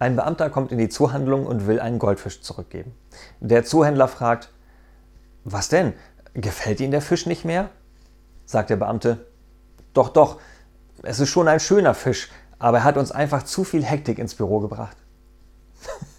Ein Beamter kommt in die Zoohandlung und will einen Goldfisch zurückgeben. Der Zoohändler fragt, was denn? Gefällt Ihnen der Fisch nicht mehr? Sagt der Beamte, doch, doch, es ist schon ein schöner Fisch, aber er hat uns einfach zu viel Hektik ins Büro gebracht.